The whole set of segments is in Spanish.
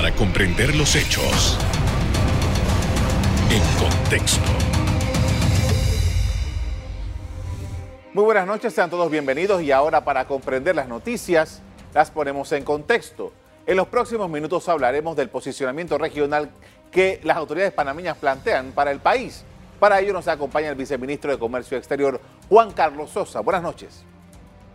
para comprender los hechos en contexto. Muy buenas noches, sean todos bienvenidos y ahora para comprender las noticias las ponemos en contexto. En los próximos minutos hablaremos del posicionamiento regional que las autoridades panameñas plantean para el país. Para ello nos acompaña el viceministro de Comercio Exterior, Juan Carlos Sosa. Buenas noches.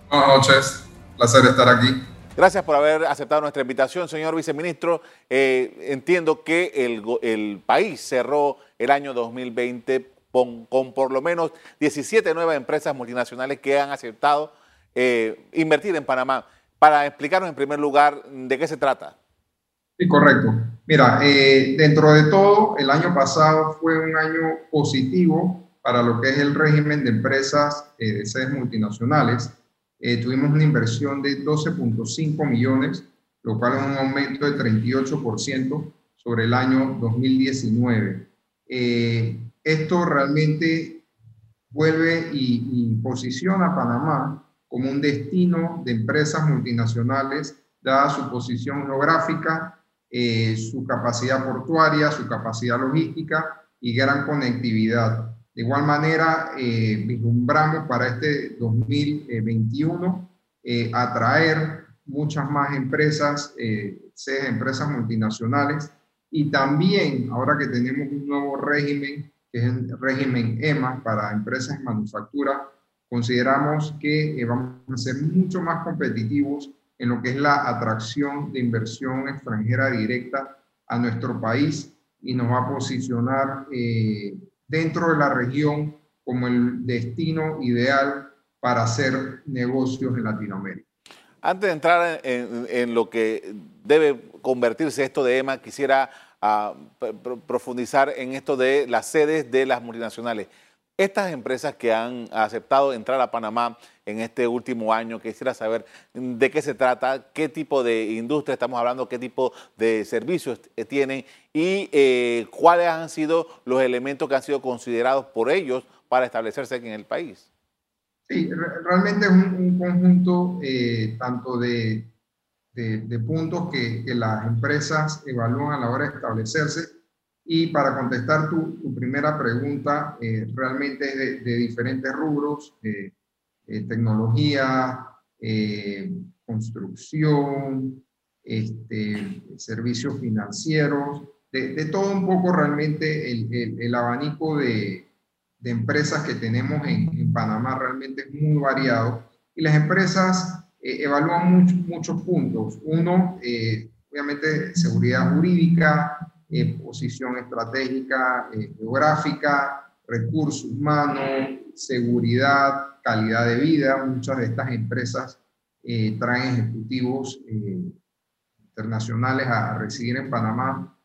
Buenas noches, placer estar aquí. Gracias por haber aceptado nuestra invitación, señor viceministro. Eh, entiendo que el, país cerró el año 2020 con, por lo menos 17 nuevas empresas multinacionales que han aceptado eh, invertir en Panamá. Para explicarnos en primer lugar de qué se trata. Sí, correcto. Mira, eh, dentro de todo, el año pasado fue un año positivo para lo que es el régimen de empresas de sedes multinacionales. Eh, tuvimos una inversión de 12.5 millones, lo cual es un aumento de 38% sobre el año 2019. Eh, esto realmente vuelve y, posiciona a Panamá como un destino de empresas multinacionales, dada su posición geográfica, eh, su capacidad portuaria, su capacidad logística y gran conectividad. De igual manera, eh, vislumbramos para este 2021 eh, atraer muchas más empresas, eh, empresas multinacionales, y también, ahora que tenemos un nuevo régimen, que es el régimen EMA para empresas en manufactura, consideramos que eh, vamos a ser mucho más competitivos en lo que es la atracción de inversión extranjera directa a nuestro país y nos va a posicionar eh, dentro de la región como el destino ideal para hacer negocios en Latinoamérica. Antes de entrar en, lo que debe convertirse esto de EMA, quisiera ah, profundizar en esto de las sedes de las multinacionales. Estas empresas que han aceptado entrar a Panamá en este último año, quisiera saber de qué se trata, qué tipo de industria estamos hablando, qué tipo de servicios tienen y eh, cuáles han sido los elementos que han sido considerados por ellos para establecerse aquí en el país. Sí, realmente es un, conjunto eh, tanto de, puntos que, las empresas evalúan a la hora de establecerse y para contestar tu, tu primera pregunta, eh, realmente es de, diferentes rubros, eh, eh, tecnología, construcción, este, servicios financieros, de, todo un poco realmente el, el, abanico de, de, empresas que tenemos en, en, Panamá realmente es muy variado y las empresas evalúan muchos muchos puntos. Uno, obviamente, seguridad jurídica, eh, posición estratégica, eh, geográfica, recursos humanos, seguridad, calidad de vida. Muchas de estas empresas eh, traen ejecutivos internacionales a, residir en Panamá.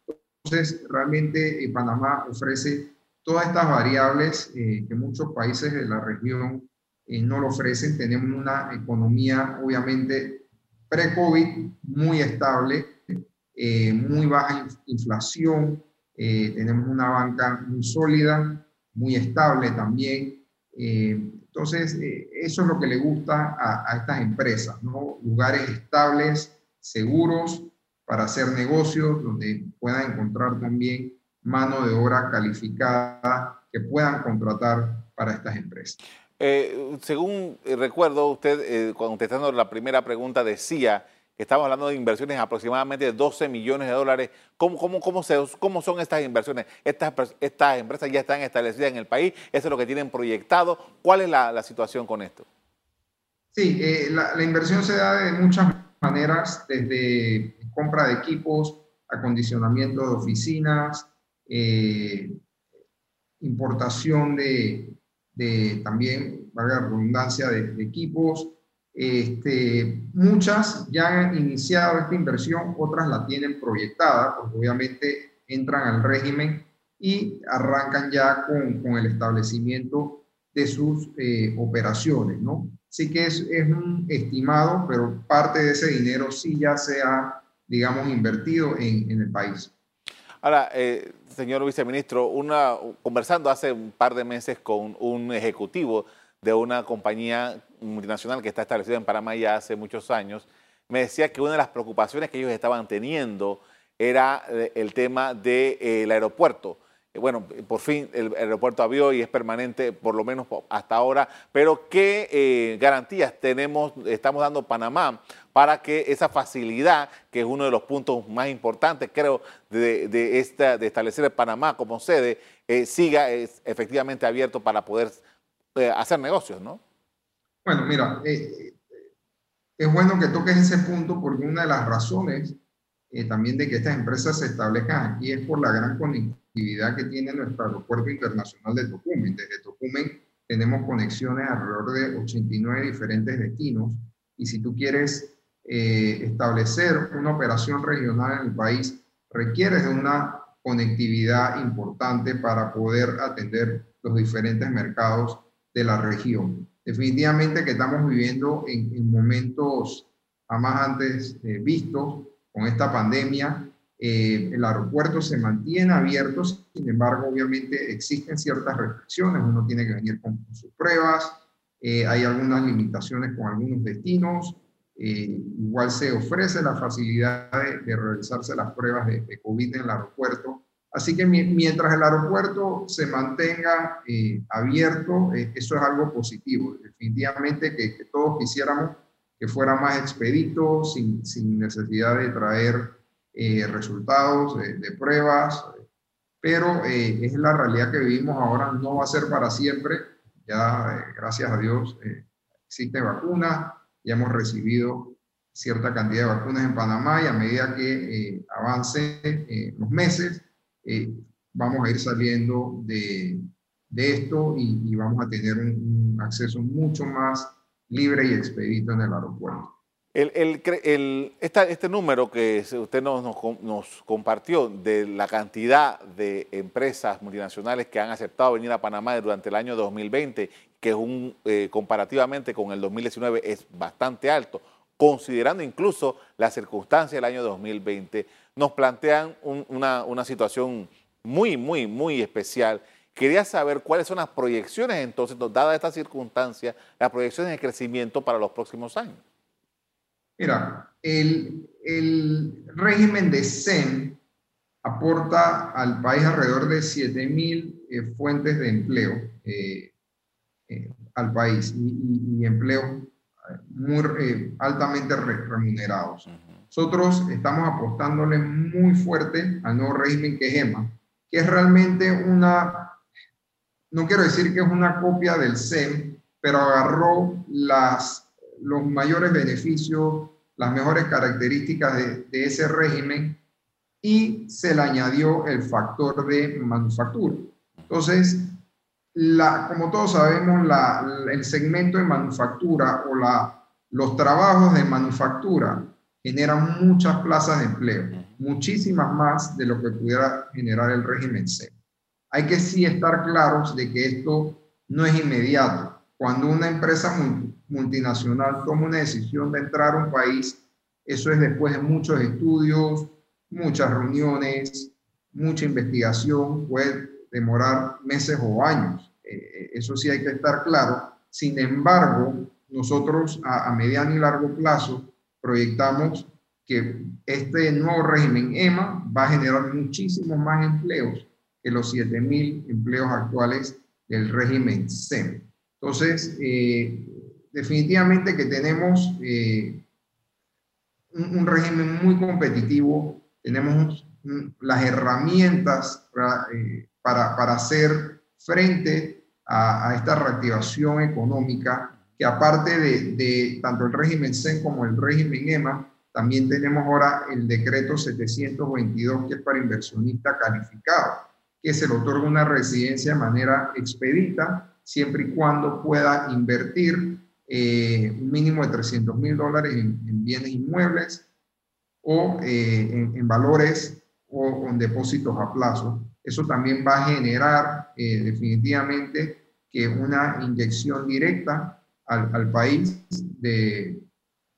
Entonces, realmente Panamá ofrece todas estas variables que muchos países de la región no lo ofrecen. Tenemos una economía, obviamente, pre-COVID muy estable, eh, muy baja inflación, eh, tenemos una banca muy sólida, muy estable también. Eh, entonces, eso es lo que le gusta a, estas empresas. Lugares estables, seguros para hacer negocios, donde puedan encontrar también mano de obra calificada que puedan contratar para estas empresas. según recuerdo, usted, contestando la primera pregunta, decía Estamos hablando de inversiones de aproximadamente 12 millones de dólares. ¿Cómo, son estas inversiones? Estas, estas empresas ya están establecidas en el país, eso es lo que tienen proyectado. ¿Cuál es la, situación con esto? Sí, eh, la, inversión se da de muchas maneras, desde compra de equipos, acondicionamiento de oficinas, eh, importación de, también, valga la redundancia, de equipos, este, muchas ya han iniciado esta inversión, otras la tienen proyectada, porque obviamente entran al régimen y arrancan ya con, con el establecimiento de sus eh, operaciones, ¿no? Sí que es, es, un estimado, pero parte de ese dinero sí ya se ha, digamos, invertido en, en el país. Ahora, eh, señor viceministro, una, conversando hace un par de meses con un ejecutivo de una compañía multinacional que está establecida en Panamá ya hace muchos años, me decía que una de las preocupaciones que ellos estaban teniendo era eh, el tema del aeropuerto. Bueno, por fin el aeropuerto abrió y es permanente, por lo menos hasta ahora, pero ¿qué garantías tenemos, estamos dando Panamá para que esa facilidad, que es uno de los puntos más importantes, creo, de, esta, de establecer Panamá como sede, siga efectivamente abierto para poder hacer negocios, ¿no? Bueno, mira, eh, es bueno que toques ese punto porque una de las razones eh, también de que estas empresas se establezcan aquí es por la gran conectividad que tiene nuestro aeropuerto internacional de Tocumen. Desde Tocumen tenemos conexiones alrededor de 89 diferentes destinos y si tú quieres eh, establecer una operación regional en el país, requieres de una conectividad importante para poder atender los diferentes mercados de la región. Definitivamente que estamos viviendo en, momentos jamás antes eh, vistos con esta pandemia. Eh, el aeropuerto se mantiene abierto, sin embargo, obviamente existen ciertas restricciones. Uno tiene que venir con, sus pruebas, eh, hay algunas limitaciones con algunos destinos. igual se ofrece la facilidad de, realizarse las pruebas de, de COVID en el aeropuerto Así que mientras el aeropuerto se mantenga eh, abierto, eh, eso es algo positivo. Definitivamente que, todos quisiéramos que fuera más expedito, sin, necesidad de traer eh, resultados de, pruebas, pero es la realidad que vivimos ahora, no va a ser para siempre. Ya, gracias a Dios, existe vacuna, ya hemos recibido cierta cantidad de vacunas en Panamá y a medida que avancen los meses, eh, vamos a ir saliendo de, de esto y, vamos a tener un, acceso mucho más libre y expedito en el aeropuerto. El, el, el, este número que usted nos, nos, compartió de la cantidad de empresas multinacionales que han aceptado venir a Panamá durante el año 2020, que es un, eh, comparativamente con el 2019 es bastante alto, considerando incluso las circunstancias del año 2020, nos plantean una, situación muy, muy, muy especial. Quería saber cuáles son las proyecciones entonces, dadas estas circunstancias, las proyecciones de crecimiento para los próximos años. Mira, el, régimen de CEN aporta al país alrededor de 7.000 eh, fuentes de empleo eh, eh, al país y, empleo muy altamente remunerados. Nosotros estamos apostándole muy fuerte al nuevo régimen que es EMA, que es realmente una, no quiero decir que es una copia del SEM, pero agarró las, los mayores beneficios, las mejores características de, ese régimen y se le añadió el factor de manufactura. Entonces, la, como todos sabemos, la, el segmento de manufactura o la, los trabajos de manufactura generan muchas plazas de empleo, muchísimas más de lo que pudiera generar el régimen C. Hay que sí estar claros de que esto no es inmediato. Cuando una empresa multinacional toma una decisión de entrar a un país, eso es después de muchos estudios, muchas reuniones, mucha investigación, puede demorar meses o años. Eh, eh, eso sí hay que estar claro. Sin embargo, nosotros a mediano y largo plazo proyectamos que este nuevo régimen EMA va a generar muchísimos más empleos que los 7.000 empleos actuales del régimen SEM. Entonces, eh, definitivamente que tenemos eh, un, régimen muy competitivo, tenemos las herramientas eh, para, para, hacer frente a, a esta reactivación económica que aparte de, tanto el régimen CEN como el régimen EMA, también tenemos ahora el decreto 722, que es para inversionista calificado, que se le otorga una residencia de manera expedita, siempre y cuando pueda invertir eh, un mínimo de 300 mil dólares en, bienes inmuebles o eh, en, valores o con depósitos a plazo. Eso también va a generar eh, definitivamente que una inyección directa al, país de,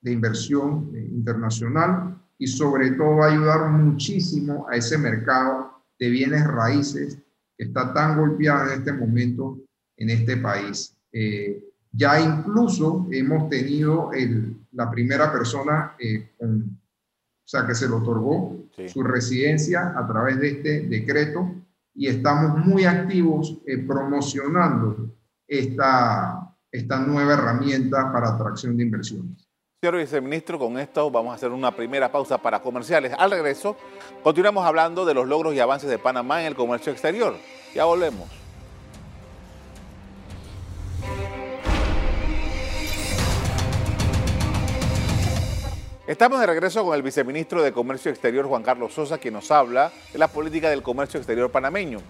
inversión internacional y sobre todo ayudar muchísimo a ese mercado de bienes raíces que está tan golpeado en este momento en este país. Eh, ya incluso hemos tenido la primera persona eh, con sea que se le otorgó su residencia a través de este decreto y estamos muy activos eh, promocionando esta, esta nueva herramienta para atracción de inversiones. Señor viceministro, con esto vamos a hacer una primera pausa para comerciales. Al regreso, continuamos hablando de los logros y avances de Panamá en el comercio exterior. Ya volvemos. Estamos de regreso con el viceministro de Comercio Exterior, Juan Carlos Sosa, que nos habla de la política del comercio exterior panameño.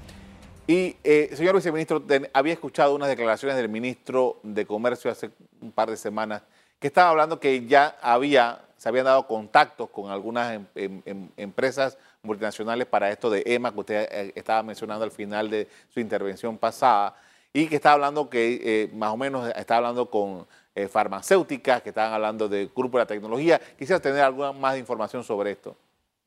Y, eh, señor viceministro, había escuchado unas declaraciones del ministro de Comercio hace un par de semanas que estaba hablando que ya había, se habían dado contactos con algunas em, em, em, empresas multinacionales para esto de EMA que usted eh, estaba mencionando al final de su intervención pasada y que estaba hablando que eh, más o menos estaba hablando con eh, farmacéuticas, que estaban hablando de grupo de la tecnología. Quisiera tener alguna más información sobre esto.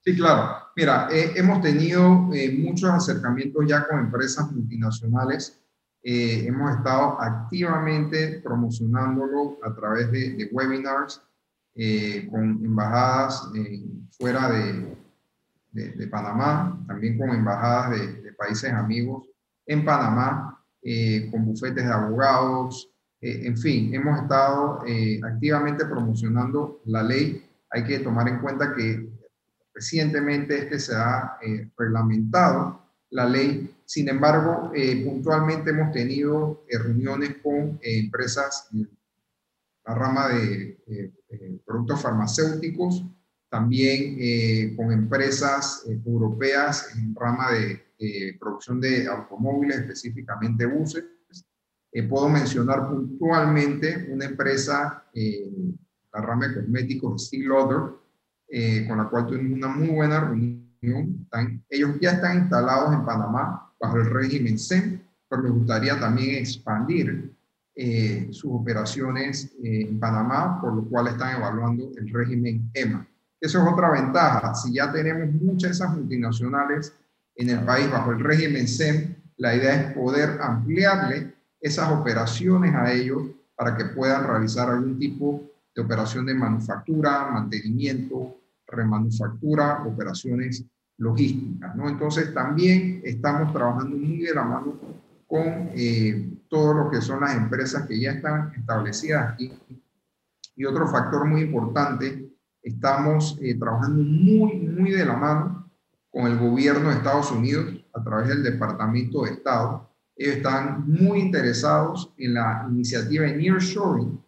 Sí, claro. Mira, eh, hemos tenido eh, muchos acercamientos ya con empresas multinacionales. hemos estado activamente promocionándolo a través de, webinars con embajadas fuera de, Panamá, también con embajadas de, países amigos en Panamá, con bufetes de abogados, eh, en fin, hemos estado eh, activamente promocionando la ley. Hay que tomar en cuenta que recientemente este se ha eh, reglamentado la ley. Sin embargo, puntualmente hemos tenido reuniones con empresas en la rama de productos farmacéuticos, también con empresas europeas en rama de producción de automóviles, específicamente buses eh, puedo mencionar puntualmente una empresa, eh, la rama de cosméticos Steel Lauder, eh, con la cual tuvimos una muy buena reunión. ellos ya están instalados en Panamá bajo el régimen CEN, pero les gustaría también expandir eh, sus operaciones en Panamá, por lo cual están evaluando el régimen EMA. Eso es otra ventaja. Si ya tenemos muchas de esas multinacionales en el país bajo el régimen CEN, la idea es poder ampliarle esas operaciones a ellos para que puedan realizar algún tipo de operación de manufactura, mantenimiento, remanufactura, operaciones logísticas. ¿no? Entonces también estamos trabajando muy de la mano con eh, todo lo que son las empresas que ya están establecidas aquí. Y otro factor muy importante, estamos eh, trabajando muy, muy de la mano con el gobierno de Estados Unidos a través del Departamento de Estado ellos están muy interesados en la iniciativa de Nearshoring,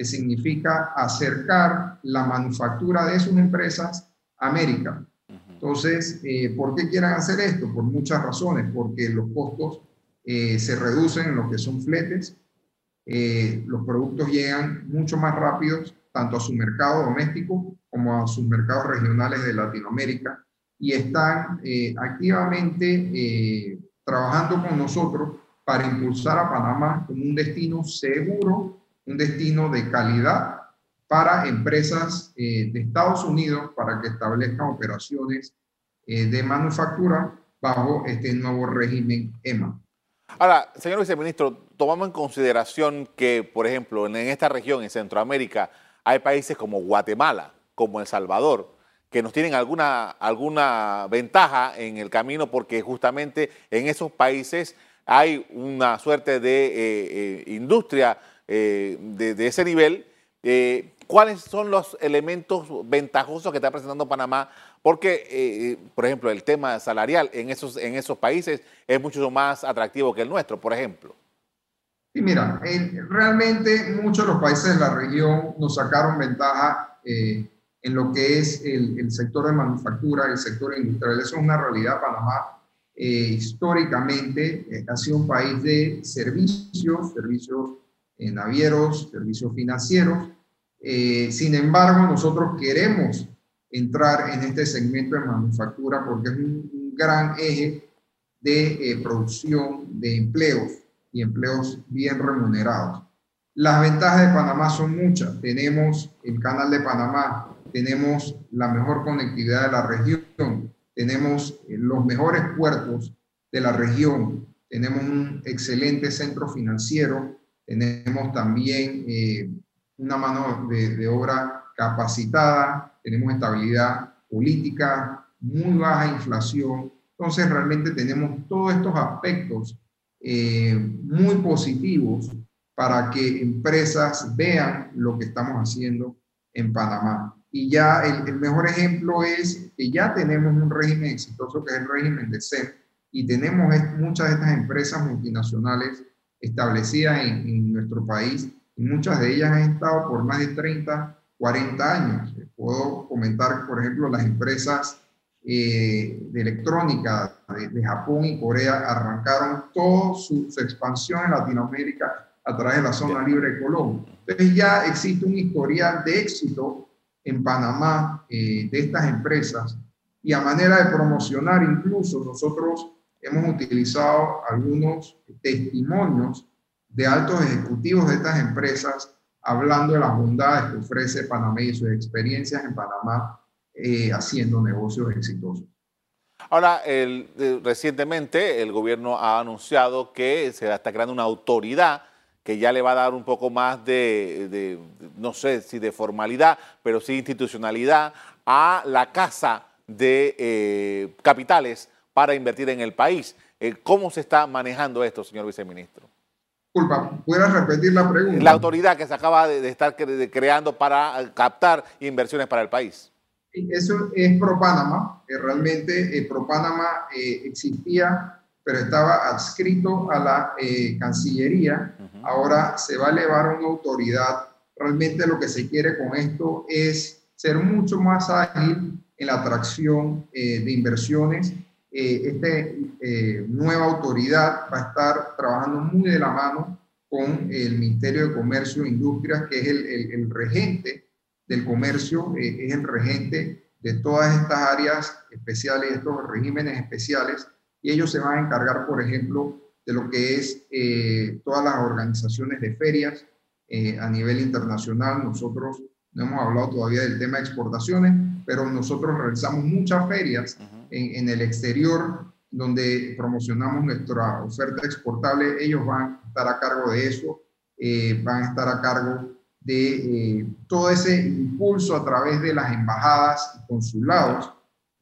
que significa acercar la manufactura de sus empresas a América. Entonces, eh, ¿por qué quieren hacer esto? Por muchas razones, porque los costos eh, se reducen en lo que son fletes, eh, los productos llegan mucho más rápidos tanto a su mercado doméstico como a sus mercados regionales de Latinoamérica y están activamente trabajando con nosotros para impulsar a Panamá como un destino seguro, un destino de calidad para empresas eh, de Estados Unidos para que establezcan operaciones eh, de manufactura bajo este nuevo régimen EMA. Ahora, señor viceministro, tomamos en consideración que, por ejemplo, en esta región, en Centroamérica, hay países como Guatemala, como El Salvador, que nos tienen alguna, alguna ventaja en el camino porque justamente en esos países hay una suerte de eh, eh, industria eh, de, ese nivel. ¿Cuáles son los elementos ventajosos que está presentando Panamá? Porque, por ejemplo, el tema salarial en esos, en esos países es mucho más atractivo que el nuestro, por ejemplo. Sí, mira, realmente muchos de los países de la región nos sacaron ventaja en lo que es el, sector de manufactura, el sector industrial. Eso es una realidad. Panamá eh, históricamente eh, ha sido un país de servicios, servicios eh, navieros, servicios financieros. sin embargo, nosotros queremos entrar en este segmento de manufactura porque es un, gran eje de producción de empleos y empleos bien remunerados. Las ventajas de Panamá son muchas. Tenemos el canal de Panamá, tenemos la mejor conectividad de la región, tenemos eh, los mejores puertos de la región, tenemos un excelente centro financiero, tenemos también eh, una mano de, obra capacitada, tenemos estabilidad política, muy baja inflación. Entonces realmente tenemos todos estos aspectos eh, muy positivos para que empresas vean lo que estamos haciendo en Panamá. Y ya el, mejor ejemplo es que ya tenemos un régimen exitoso que es el régimen de CEP y tenemos muchas de estas empresas multinacionales establecidas en, en nuestro país y muchas de ellas han estado por más de 30, 40 años. Puedo comentar, por ejemplo, las empresas eh, de electrónica de, Japón y Corea arrancaron toda su, expansión en Latinoamérica a través de la zona libre de Colombia. Entonces ya existe un historial de éxito en Panamá eh, de estas empresas y a manera de promocionar incluso nosotros hemos utilizado algunos testimonios de altos ejecutivos de estas empresas hablando de las bondades que ofrece Panamá y sus experiencias en Panamá eh, haciendo negocios exitosos. Ahora, recientemente el gobierno ha anunciado que se está creando una autoridad que ya le va a dar un poco más de, no sé si de formalidad, pero sí institucionalidad a la casa de eh, capitales para invertir en el país. Eh, ¿Cómo se está manejando esto, señor viceministro? Disculpa, ¿puedes repetir la pregunta? La autoridad que se acaba de, estar creando para captar inversiones para el país. Eso es ProPanama, que realmente eh, ProPanama eh, existía, pero estaba adscrito a la eh, Cancillería. Ahora se va a elevar una autoridad. Realmente lo que se quiere con esto es ser mucho más ágil en la atracción de inversiones esta eh, nueva autoridad va a estar trabajando muy de la mano con el Ministerio de Comercio e Industria, que es el, regente del comercio, eh, es el regente de todas estas áreas especiales, estos regímenes especiales, y ellos se van a encargar, por ejemplo, de lo que es eh, todas las organizaciones de ferias a nivel internacional. Nosotros no hemos hablado todavía del tema de exportaciones, pero nosotros realizamos muchas ferias en, el exterior donde promocionamos nuestra oferta exportable. Ellos van a estar a cargo de eso, eh, van a estar a cargo de eh, todo ese impulso a través de las embajadas y consulados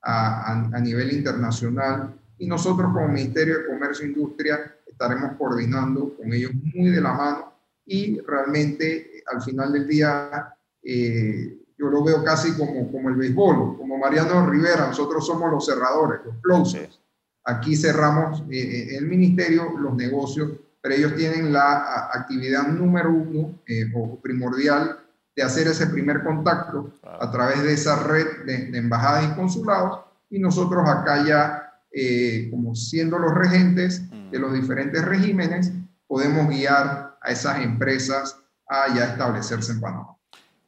a, a, nivel internacional. Y nosotros como Ministerio de Comercio e Industria estaremos coordinando con ellos muy de la mano y realmente al final del día eh, yo lo veo casi como, como el béisbol, como Mariano Rivera, nosotros somos los cerradores, los closers. Aquí cerramos eh, eh, el ministerio, los negocios, pero ellos tienen la actividad número uno o primordial de hacer ese primer contacto a través de esa red de, embajadas y consulados y nosotros acá ya, como siendo los regentes de los diferentes regímenes, podemos guiar a esas empresas a ya establecerse en Panamá.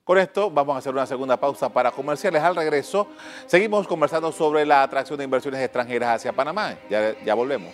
Con esto vamos a hacer una segunda pausa para comerciales. Al regreso seguimos conversando sobre la atracción de inversiones extranjeras hacia Panamá. Ya, ya volvemos.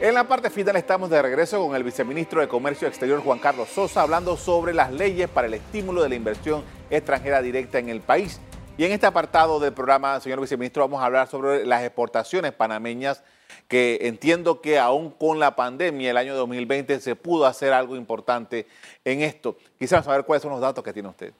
En la parte final estamos de regreso con el viceministro de Comercio Exterior Juan Carlos Sosa hablando sobre las leyes para el estímulo de la inversión extranjera directa en el país. Y en este apartado del programa, señor viceministro, vamos a hablar sobre las exportaciones panameñas que entiendo que aún con la pandemia el año 2020 se pudo hacer algo importante en esto. Quisiera saber cuáles son los datos que tiene usted.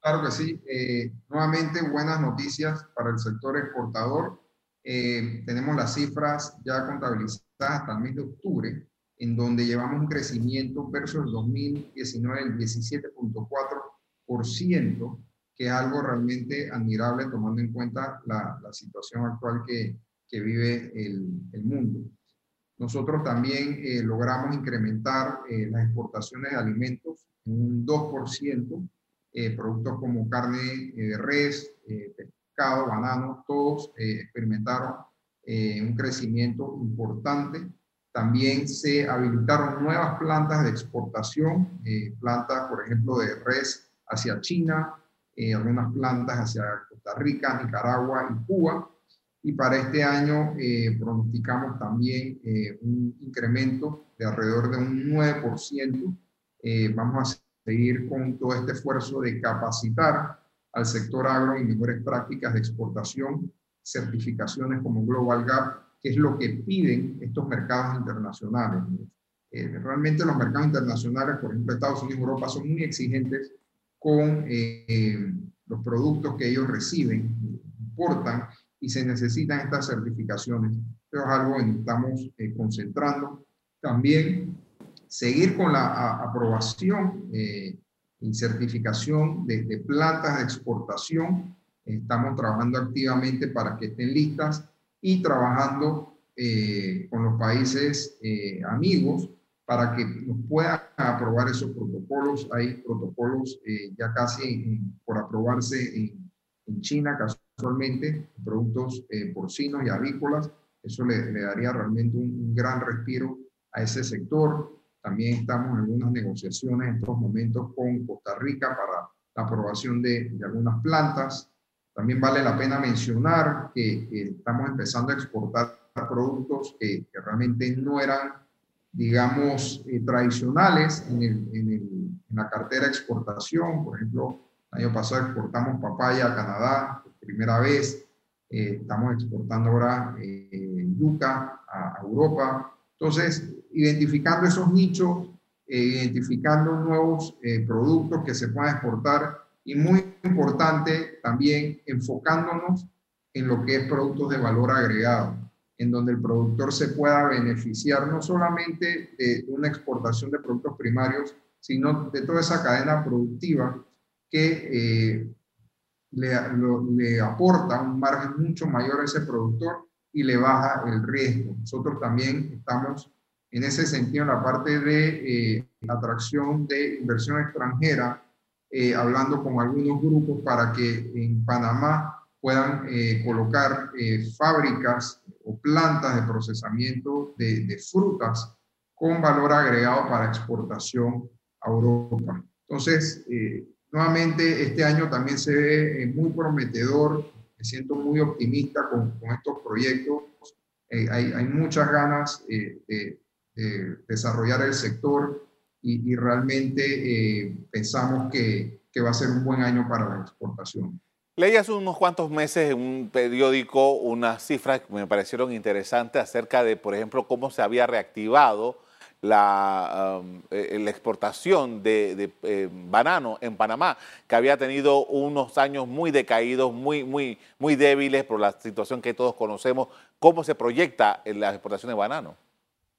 Claro que sí. Eh, nuevamente, buenas noticias para el sector exportador. Eh, tenemos las cifras ya contabilizadas hasta el mes de octubre, en donde llevamos un crecimiento versus el 2019 del 17.4%, que es algo realmente admirable tomando en cuenta la, la situación actual que, que vive el, el mundo. Nosotros también eh, logramos incrementar eh, las exportaciones de alimentos en un 2%, eh, productos como carne de res, pescado, banano, todos experimentaron un crecimiento importante. También se habilitaron nuevas plantas de exportación, plantas, por ejemplo, de res hacia China, algunas plantas hacia Costa Rica, Nicaragua y Cuba y para este año eh, pronosticamos también eh, un incremento de alrededor de un 9%. Eh, vamos a seguir con todo este esfuerzo de capacitar al sector agro en mejores prácticas de exportación, certificaciones como Global Gap, que es lo que piden estos mercados internacionales. realmente los mercados internacionales, por ejemplo Estados Unidos y Europa, son muy exigentes con los productos que ellos reciben, importan, y se necesitan estas certificaciones. Esto es algo en que estamos concentrando. También seguir con la aprobación eh, y certificación de, plantas de exportación. Estamos trabajando activamente para que estén listas y trabajando eh, con los países eh, amigos para que nos puedan aprobar esos protocolos. Hay protocolos ya casi por aprobarse en, China casualmente, productos porcinos y avícolas. Eso le, daría realmente un, gran respiro a ese sector. También estamos en algunas negociaciones en estos momentos con Costa Rica para la aprobación de, algunas plantas. También vale la pena mencionar que, estamos empezando a exportar productos que, realmente no eran, digamos, eh, tradicionales en, en, la cartera de exportación. Por ejemplo, el año pasado exportamos papaya a Canadá primera vez. Eh, estamos exportando ahora eh, yuca a Europa. Entonces, identificando esos nichos, eh, identificando nuevos eh, productos que se puedan exportar y muy importante también enfocándonos en lo que es productos de valor agregado, en donde el productor se pueda beneficiar no solamente de una exportación de productos primarios, sino de toda esa cadena productiva que eh, le, aporta un margen mucho mayor a ese productor y le baja el riesgo. Nosotros también estamos en ese sentido en la parte de eh, atracción de inversión extranjera, eh, hablando con algunos grupos para que en Panamá puedan eh, colocar fábricas o plantas de procesamiento de, de, frutas con valor agregado para exportación a Europa. Entonces, nuevamente, este año también se ve muy prometedor, me siento muy optimista con, estos proyectos. hay, hay, muchas ganas de desarrollar el sector y, realmente eh, pensamos que, que, va a ser un buen año para la exportación. Leí hace unos cuantos meses en un periódico unas cifras que me parecieron interesantes acerca de, por ejemplo, cómo se había reactivado la, um, eh, la exportación de, eh, banano en Panamá, que había tenido unos años muy decaídos, muy, muy, muy débiles por la situación que todos conocemos. ¿Cómo se proyecta la exportación de banano?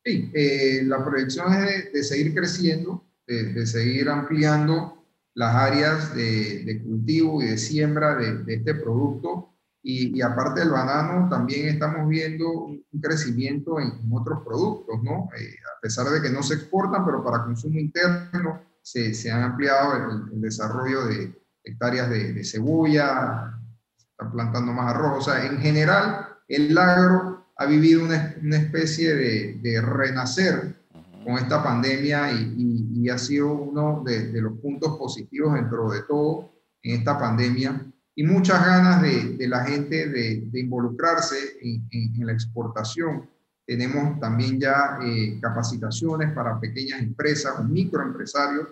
Sí, eh, la proyección es de, seguir creciendo, de, seguir ampliando las áreas de, cultivo y de siembra de, este producto. Y, aparte del banano, también estamos viendo un, crecimiento en, otros productos, ¿no? Eh, a pesar de que no se exportan, pero para consumo interno se, se han ampliado el, desarrollo de hectáreas de, cebolla, se están plantando más arroz. O sea, en general, el agro ha vivido una, una especie de, de, renacer con esta pandemia y, y, ha sido uno de, de, los puntos positivos dentro de todo en esta pandemia y muchas ganas de, la gente de, involucrarse en, la exportación. Tenemos también ya eh, capacitaciones para pequeñas empresas o microempresarios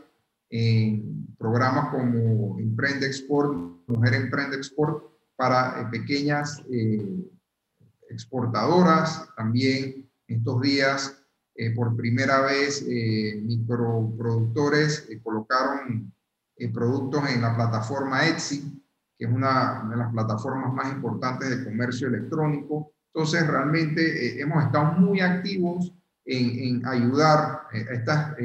en programas como Emprende Export, Mujer Emprende Export, para eh, pequeñas eh, exportadoras. También estos días, por primera vez, microproductores colocaron productos en la plataforma Etsy, que es una de las plataformas más importantes de comercio electrónico. Entonces, realmente hemos estado muy activos en, ayudar a estas,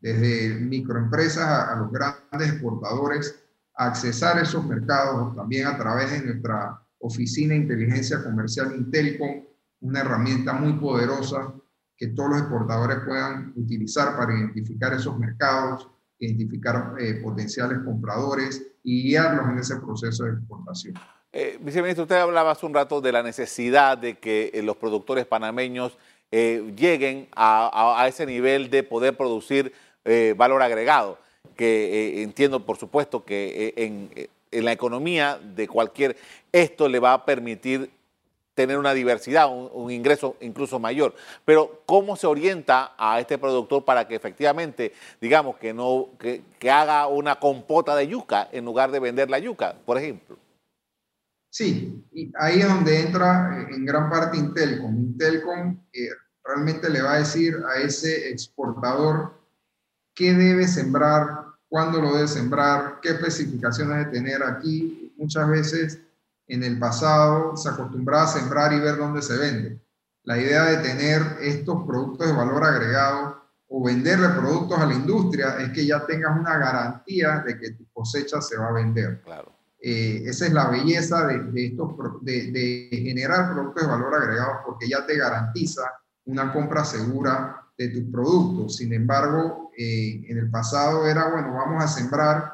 desde microempresas a, los grandes exportadores a accesar esos mercados también a través de nuestra Oficina de Inteligencia Comercial Intelcom, una herramienta muy poderosa que todos los exportadores puedan utilizar para identificar esos mercados, identificar eh, potenciales compradores y guiarlos en ese proceso de exportación. Eh, viceministro, usted hablaba hace un rato de la necesidad de que eh, los productores panameños lleguen a, ese nivel de poder producir valor agregado, que entiendo, por supuesto, que en en la economía de cualquier, esto le va a permitir tener una diversidad, un, ingreso incluso mayor. Pero ¿cómo se orienta a este productor para que efectivamente, digamos, que, no, que, haga una compota de yuca en lugar de vender la yuca, por ejemplo? Sí, ahí es donde entra eh, en gran parte Intelcom. Intelcom eh, realmente le va a decir a ese exportador qué debe sembrar, cuándo lo debe sembrar, qué especificaciones debe tener aquí. Muchas veces en el pasado se acostumbraba a sembrar y ver dónde se vende. La idea de tener estos productos de valor agregado o venderle productos a la industria es que ya tengas una garantía de que tu cosecha se va a vender. Claro. Eh, esa es la belleza de, estos, de, de, generar productos de valor agregado porque ya te garantiza una compra segura de tus productos. Sin embargo, eh, en el pasado era, bueno, vamos a sembrar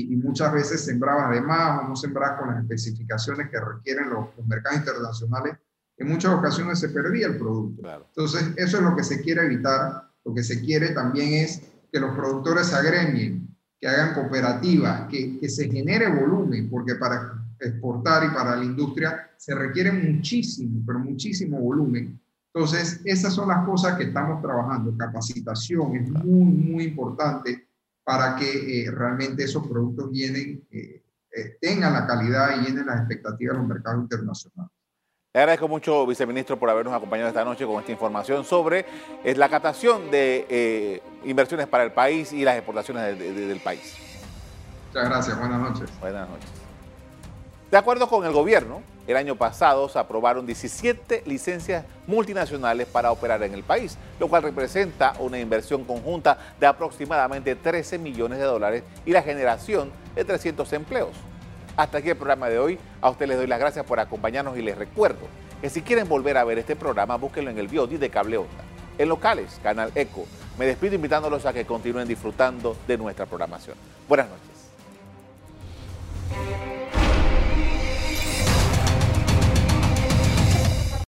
y, muchas veces sembrabas de más o no sembrabas con las especificaciones que requieren los, mercados internacionales. En muchas ocasiones se perdía el producto. Entonces, eso es lo que se quiere evitar. Lo que se quiere también es que los productores se agremien, que hagan cooperativas, que, que se genere volumen, porque para exportar y para la industria se requiere muchísimo, pero muchísimo volumen entonces, esas son las cosas que estamos trabajando. Capacitación es muy, muy importante para que eh, realmente esos productos vienen, eh, eh, tengan la calidad y llenen las expectativas de los mercados internacionales. Le agradezco mucho, viceministro, por habernos acompañado esta noche con esta información sobre la catación de inversiones para el país y las exportaciones del país. Muchas gracias, buenas noches. Buenas noches. De acuerdo con el gobierno, el año pasado se aprobaron 17 licencias multinacionales para operar en el país, lo cual representa una inversión conjunta de aproximadamente 13 millones de dólares y la generación de 300 empleos. Hasta aquí el programa de hoy. A ustedes les doy las gracias por acompañarnos y les recuerdo que si quieren volver a ver este programa, búsquenlo en el VOD de Cable Onda. En locales, Canal Eco. Me despido invitándolos a que continúen disfrutando de nuestra programación. Buenas noches.